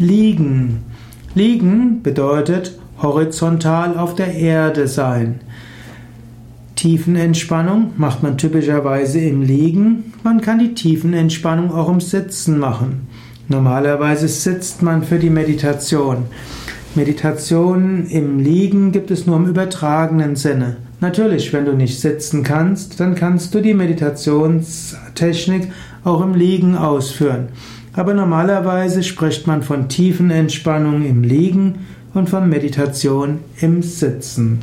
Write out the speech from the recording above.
Liegen. Liegen bedeutet horizontal auf der Erde sein. Tiefenentspannung macht man typischerweise im Liegen. Man kann die Tiefenentspannung auch im Sitzen machen. Normalerweise sitzt man für die Meditation. Meditation im Liegen gibt es nur im übertragenen Sinne. Natürlich, wenn du nicht sitzen kannst, dann kannst du die Meditationstechnik auch im Liegen ausführen. Aber normalerweise spricht man von Tiefenentspannung im Liegen und von Meditation im Sitzen.